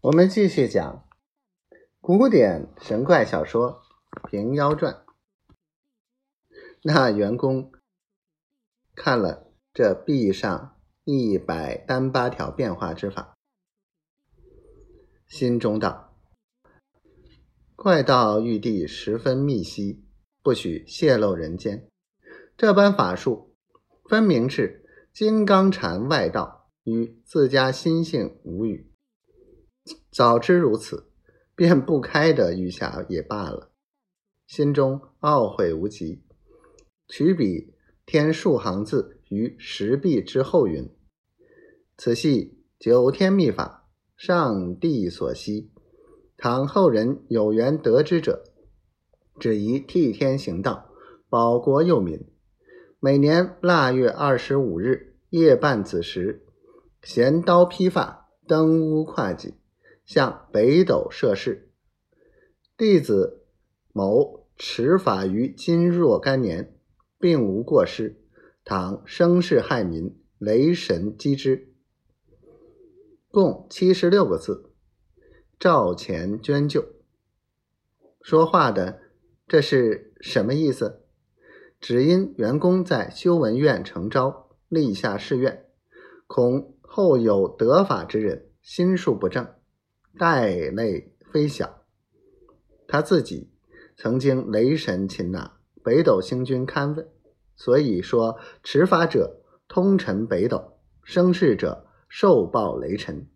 我们继续讲古典神怪小说《平妖传》。那员工看了这壁上一百单八条变化之法，心中道：“怪道玉帝十分密悉，不许泄露人间。这般法术，分明是金刚禅外道，与自家心性无语。”早知如此，便不开的玉匣也罢了。心中懊悔无极，取笔添数行字于石壁之后云：“此系九天秘法，上帝所悉。倘后人有缘得之者，只宜替天行道，保国佑民。每年腊月二十五日夜半子时，衔刀披发，登屋跨脊。”向北斗设誓，弟子某持法于今若干年，并无过失。倘生事害民，雷神击之。共七十六个字，赵钱捐救。说话的这是什么意思？只因员工在修文院成招，立下誓愿，恐后有得法之人心术不正。带泪飞翔，他自己曾经雷神擒拿，北斗星君勘问，所以说持法者通尘北斗，生事者受报雷尘。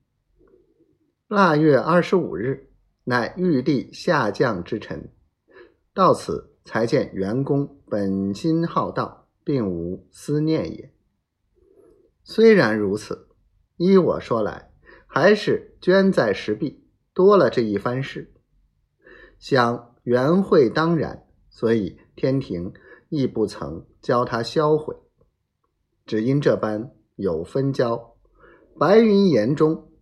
腊月二十五日，乃玉帝下降之辰，到此才见员工本心好道，并无思念也。虽然如此，依我说来。还是捐在石壁，多了这一番事，想缘会当然，所以天庭亦不曾教他销毁。只因这般有分交，白云岩中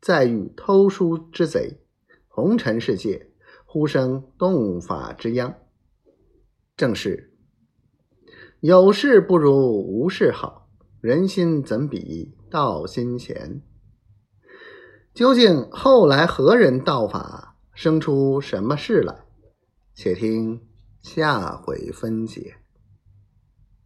再遇偷书之贼，红尘世界忽生动法之殃。正是有事不如无事好，人心怎比道心闲？究竟后来何人道法，生出什么事来？且听下回分解。